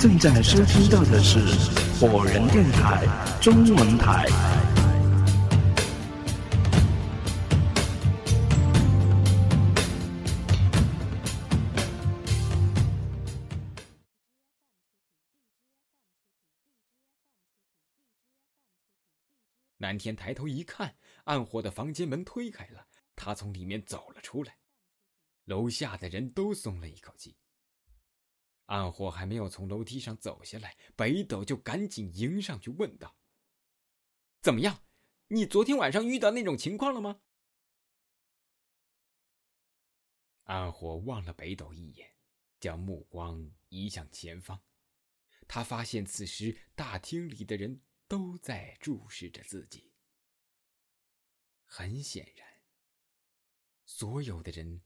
正在收听到的是火人电台中文台。南天抬头一看，暗火的房间门推开了，他从里面走了出来。楼下的人都松了一口气。暗火还没有从楼梯上走下来，北斗就赶紧迎上去问道：“怎么样？你昨天晚上遇到那种情况了吗？”暗火望了北斗一眼，将目光移向前方。他发现此时大厅里的人都在注视着自己。很显然，所有的人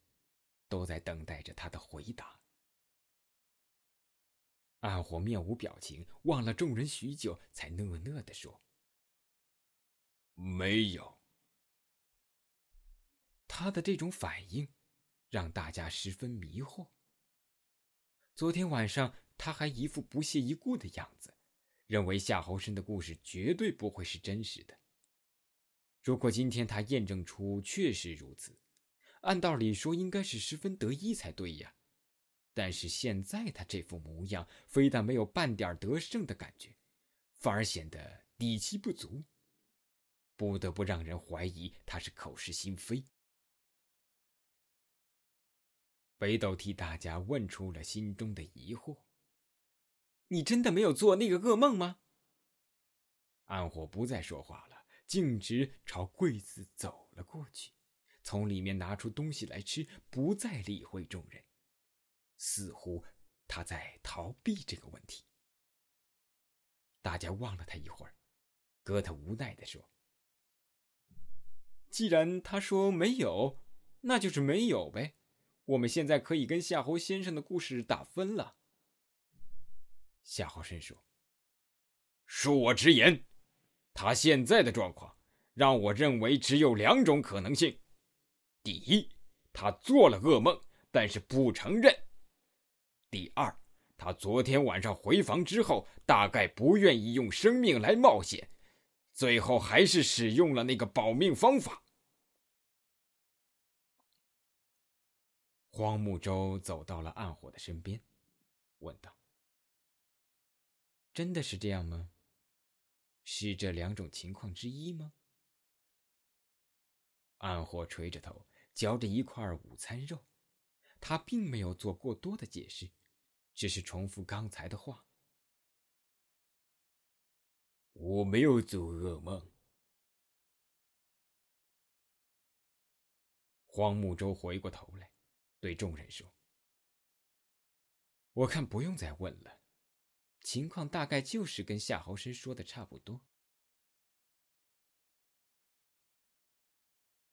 都在等待着他的回答。暗火面无表情，望了众人许久，才讷讷地说：“没有。”他的这种反应，让大家十分迷惑。昨天晚上，他还一副不屑一顾的样子，认为夏侯生的故事绝对不会是真实的。如果今天他验证出确实如此，按道理说应该是十分得意才对呀。但是现在他这副模样，非但没有半点得胜的感觉，反而显得底气不足，不得不让人怀疑他是口是心非。北斗替大家问出了心中的疑惑：“你真的没有做那个噩梦吗？”暗火不再说话了，径直朝柜子走了过去，从里面拿出东西来吃，不再理会众人。似乎他在逃避这个问题。大家望了他一会儿，哥特无奈地说：“既然他说没有，那就是没有呗。我们现在可以跟夏侯先生的故事打分了。”夏侯申说：“恕我直言，他现在的状况让我认为只有两种可能性：第一，他做了噩梦，但是不承认。”第二，他昨天晚上回房之后，大概不愿意用生命来冒险，最后还是使用了那个保命方法。荒木舟走到了暗火的身边，问道：“真的是这样吗？是这两种情况之一吗？”暗火垂着头，嚼着一块午餐肉，他并没有做过多的解释。只是重复刚才的话。我没有做噩梦。荒木舟回过头来，对众人说：“我看不用再问了，情况大概就是跟夏侯生说的差不多。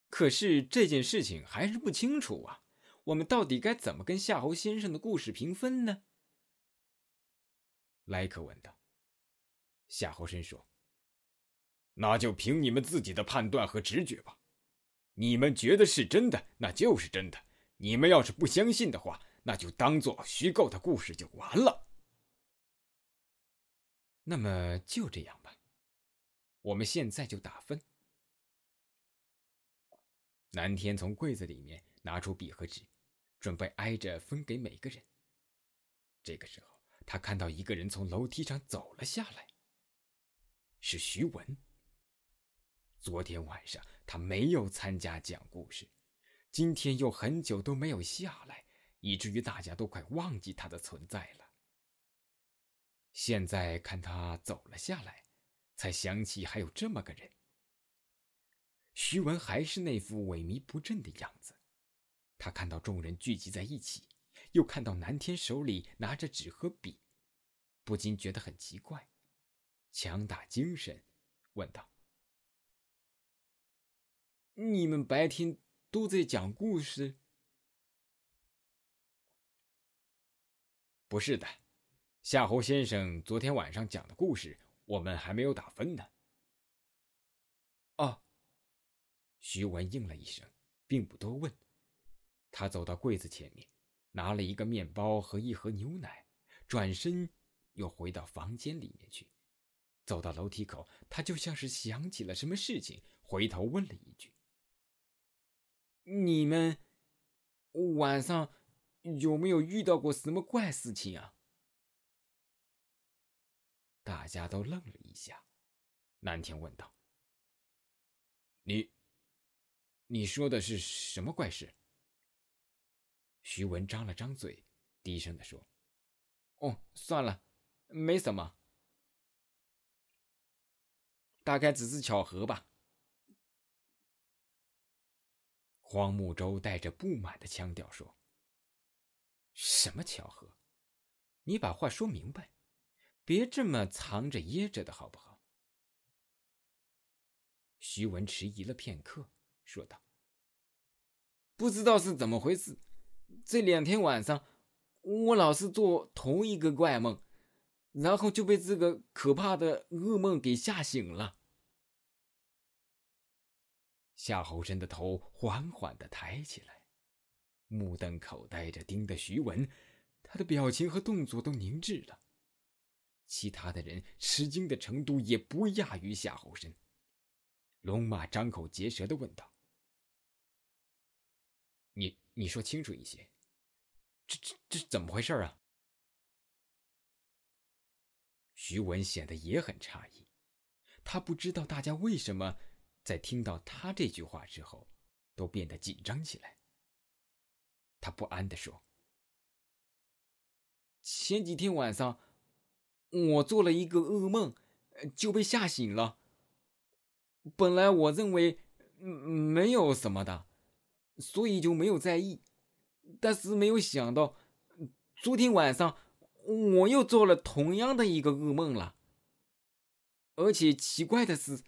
可是这件事情还是不清楚啊，我们到底该怎么跟夏侯先生的故事平分呢？”莱克问道。夏侯申说：“那就凭你们自己的判断和直觉吧。你们觉得是真的，那就是真的；你们要是不相信的话，那就当做虚构的故事就完了。那么就这样吧，我们现在就打分。”南天从柜子里面拿出笔和纸，准备挨着分给每个人。这个时候。他看到一个人从楼梯上走了下来，是徐文。昨天晚上他没有参加讲故事，今天又很久都没有下来，以至于大家都快忘记他的存在了。现在看他走了下来，才想起还有这么个人。徐文还是那副萎靡不振的样子，他看到众人聚集在一起。又看到南天手里拿着纸和笔，不禁觉得很奇怪，强打精神，问道：“你们白天都在讲故事？”“不是的，夏侯先生昨天晚上讲的故事，我们还没有打分呢。”“哦。”徐文应了一声，并不多问。他走到柜子前面。拿了一个面包和一盒牛奶，转身又回到房间里面去。走到楼梯口，他就像是想起了什么事情，回头问了一句：“你们晚上有没有遇到过什么怪事情啊？”大家都愣了一下。南天问道：“你，你说的是什么怪事？”徐文张了张嘴，低声的说：“哦，算了，没什么，大概只是巧合吧。”黄木舟带着不满的腔调说：“什么巧合？你把话说明白，别这么藏着掖着的好不好？”徐文迟疑了片刻，说道：“不知道是怎么回事，这两天晚上，我老是做同一个怪梦，然后就被这个可怕的噩梦给吓醒了。”夏侯申的头缓缓的抬起来，目瞪口呆着盯着徐文，他的表情和动作都凝滞了。其他的人吃惊的程度也不亚于夏侯申。龙马张口结舌的问道：“你你说清楚一些，这这这怎么回事啊？”徐文显得也很诧异，他不知道大家为什么在听到他这句话之后都变得紧张起来。他不安的说：“前几天晚上，我做了一个噩梦，就被吓醒了。”本来我认为没有什么的，所以就没有在意。但是没有想到，昨天晚上我又做了同样的一个噩梦了。而且奇怪的是，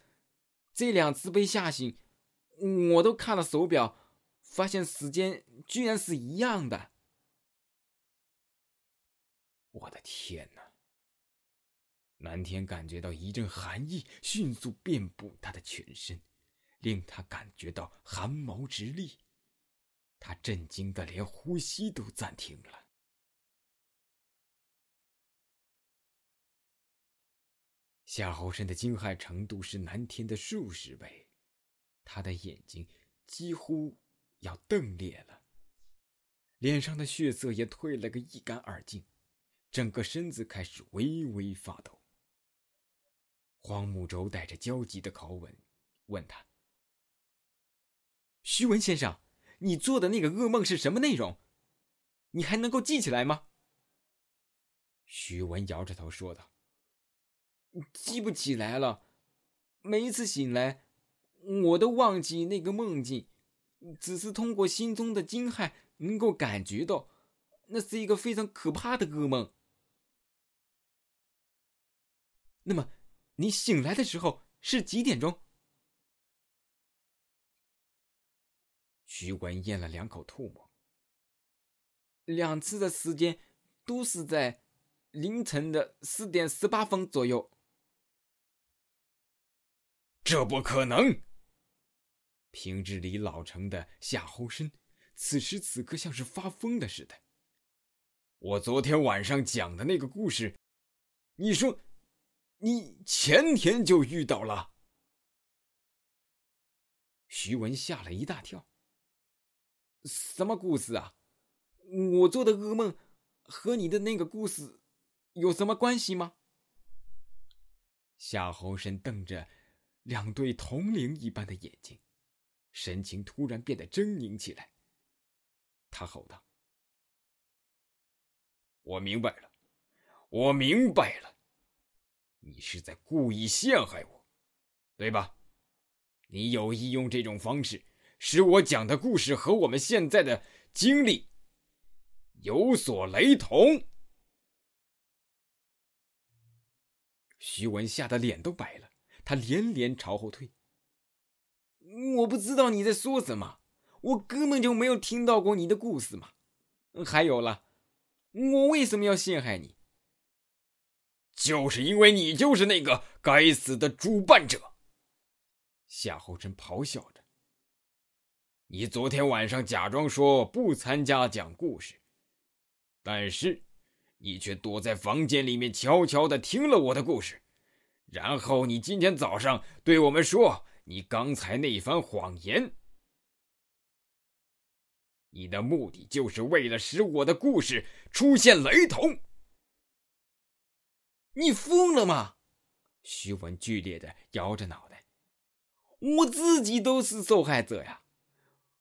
这两次被吓醒，我都看了手表，发现时间居然是一样的。我的天哪！南天感觉到一阵寒意迅速遍布他的全身，令他感觉到汗毛直立。他震惊的连呼吸都暂停了。夏侯申的惊骇程度是南天的数十倍，他的眼睛几乎要瞪裂了，脸上的血色也退了个一干二净，整个身子开始微微发抖。黄木舟带着焦急的口吻问他：“徐文先生，你做的那个噩梦是什么内容？你还能够记起来吗？”徐文摇着头说道：“记不起来了，每一次醒来，我都忘记那个梦境，只是通过心中的惊骇，能够感觉到，那是一个非常可怕的噩梦。那么。”你醒来的时候是几点钟？徐文咽了两口唾沫。两次的时间都是在凌晨的四点十八分左右。这不可能！平日里老成的夏侯申，此时此刻像是发疯的似的。我昨天晚上讲的那个故事，你说？你前天就遇到了？徐文吓了一大跳。什么故事啊？我做的噩梦和你的那个故事有什么关系吗？夏侯申瞪着两对铜铃一般的眼睛，神情突然变得狰狞起来。他吼道：“我明白了，我明白了。”你是在故意陷害我，对吧？你有意用这种方式使我讲的故事和我们现在的经历有所雷同。徐文吓得脸都白了，他连连朝后退。我不知道你在说什么，我根本就没有听到过你的故事嘛。还有了，我为什么要陷害你？就是因为你就是那个该死的主办者，夏侯真咆哮着。你昨天晚上假装说不参加讲故事，但是你却躲在房间里面悄悄的听了我的故事，然后你今天早上对我们说你刚才那番谎言。你的目的就是为了使我的故事出现雷同。你疯了吗？徐文剧烈的摇着脑袋。我自己都是受害者呀！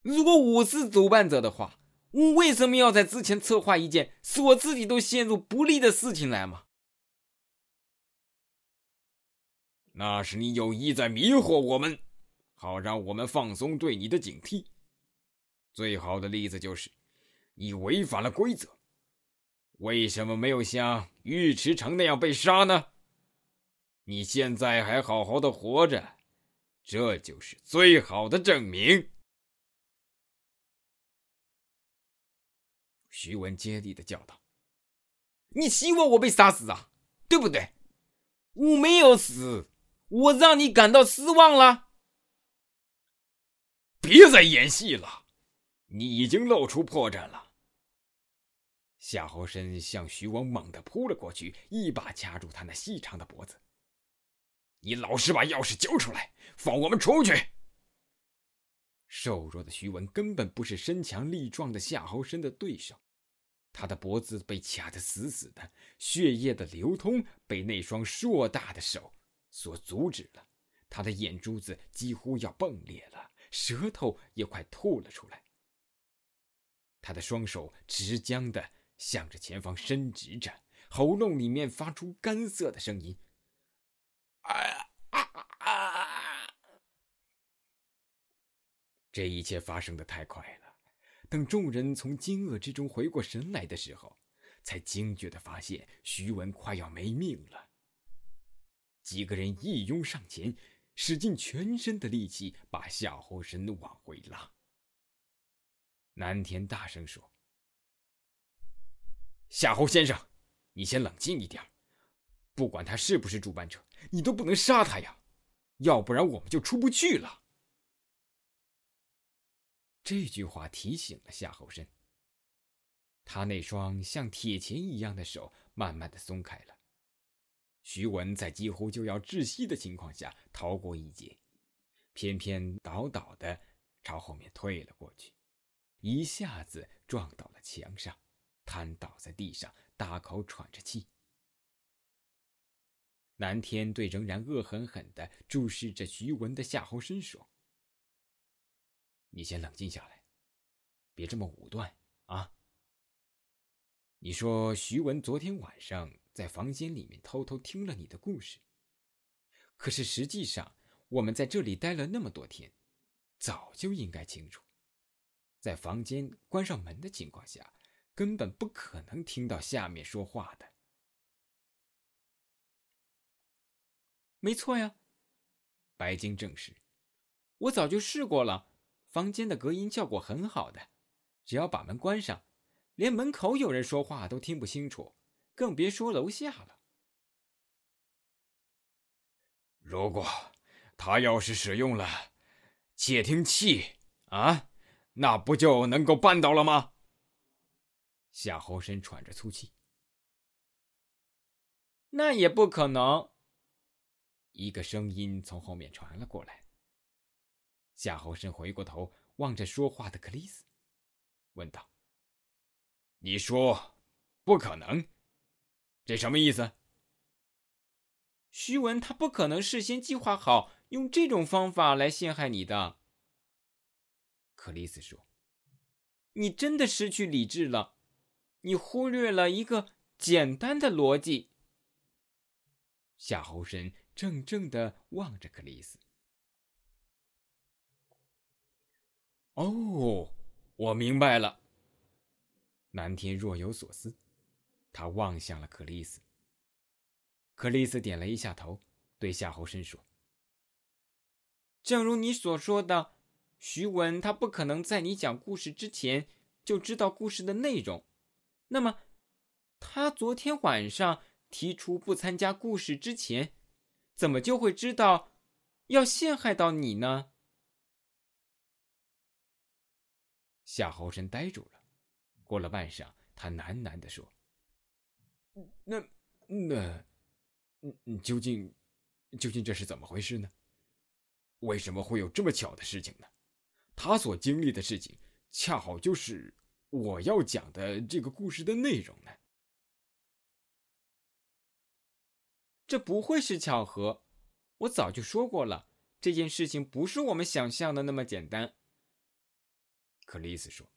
如果我是主办者的话，我为什么要在之前策划一件使我自己都陷入不利的事情来吗？那是你有意在迷惑我们，好让我们放松对你的警惕。最好的例子就是，你违反了规则。为什么没有像尉迟成那样被杀呢？你现在还好好的活着，这就是最好的证明。徐文接力的叫道：“你希望我被杀死啊？对不对？我没有死，我让你感到失望了。别再演戏了。”你已经露出破绽了。夏侯深向徐王猛地扑了过去，一把掐住他那细长的脖子。你老实把钥匙交出来，放我们出去！瘦弱的徐文根本不是身强力壮的夏侯深的对手，他的脖子被卡得死死的，血液的流通被那双硕大的手所阻止了，他的眼珠子几乎要迸裂了，舌头也快吐了出来。他的双手直僵的向着前方伸直着，喉咙里面发出干涩的声音：“啊啊啊！”这一切发生的太快了，等众人从惊愕之中回过神来的时候，才惊觉的发现徐文快要没命了。几个人一拥上前，使尽全身的力气把夏侯神往回拉。南田大声说：“夏侯先生，你先冷静一点。不管他是不是主办者，你都不能杀他呀，要不然我们就出不去了。”这句话提醒了夏侯申。他那双像铁钳一样的手慢慢的松开了。徐文在几乎就要窒息的情况下逃过一劫，偏偏倒倒的朝后面退了过去。一下子撞到了墙上，瘫倒在地上，大口喘着气。南天对仍然恶狠狠的注视着徐文的夏侯申说：“你先冷静下来，别这么武断啊！你说徐文昨天晚上在房间里面偷偷听了你的故事，可是实际上我们在这里待了那么多天，早就应该清楚。”在房间关上门的情况下，根本不可能听到下面说话的。没错呀，白晶证实，我早就试过了，房间的隔音效果很好的，只要把门关上，连门口有人说话都听不清楚，更别说楼下了。如果他要是使用了窃听器啊？那不就能够办到了吗？夏侯深喘着粗气。那也不可能。一个声音从后面传了过来。夏侯申回过头望着说话的克里斯，问道：“你说不可能，这什么意思？”徐文他不可能事先计划好用这种方法来陷害你的。克里斯说：“你真的失去理智了，你忽略了一个简单的逻辑。”夏侯申怔怔的望着克里斯。“哦，我明白了。”南天若有所思，他望向了克里斯。克里斯点了一下头，对夏侯申说：“正如你所说的。”徐文他不可能在你讲故事之前就知道故事的内容，那么他昨天晚上提出不参加故事之前，怎么就会知道要陷害到你呢？夏侯申呆住了，过了半晌，他喃喃地说：“那那，嗯究竟究竟这是怎么回事呢？为什么会有这么巧的事情呢？他所经历的事情，恰好就是我要讲的这个故事的内容呢。这不会是巧合，我早就说过了，这件事情不是我们想象的那么简单。克里斯说：“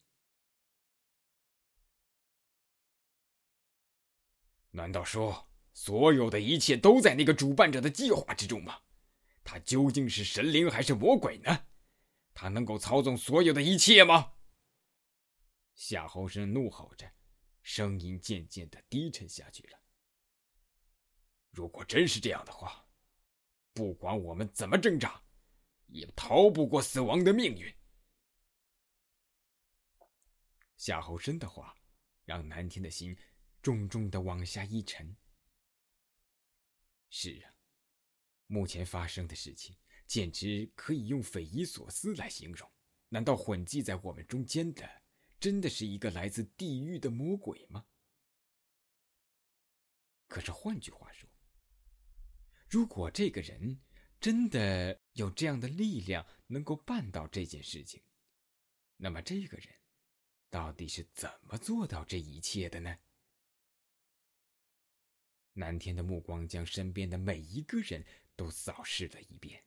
难道说所有的一切都在那个主办者的计划之中吗？他究竟是神灵还是魔鬼呢？”他能够操纵所有的一切吗？夏侯生怒吼着，声音渐渐的低沉下去了。如果真是这样的话，不管我们怎么挣扎，也逃不过死亡的命运。夏侯生的话让南天的心重重的往下一沉。是啊，目前发生的事情。简直可以用匪夷所思来形容。难道混迹在我们中间的，真的是一个来自地狱的魔鬼吗？可是换句话说，如果这个人真的有这样的力量，能够办到这件事情，那么这个人到底是怎么做到这一切的呢？南天的目光将身边的每一个人都扫视了一遍。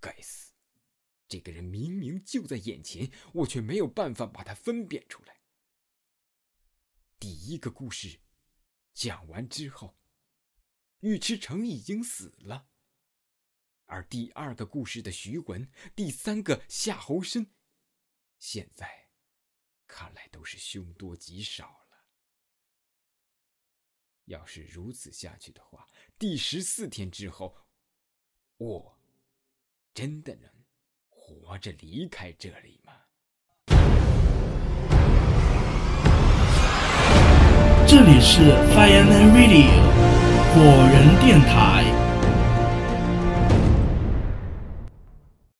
该死！这个人明明就在眼前，我却没有办法把他分辨出来。第一个故事讲完之后，尉迟成已经死了，而第二个故事的徐文，第三个夏侯生，现在看来都是凶多吉少了。要是如此下去的话，第十四天之后，我。真的能活着离开这里吗？这里是 Fireman Radio 火人电台。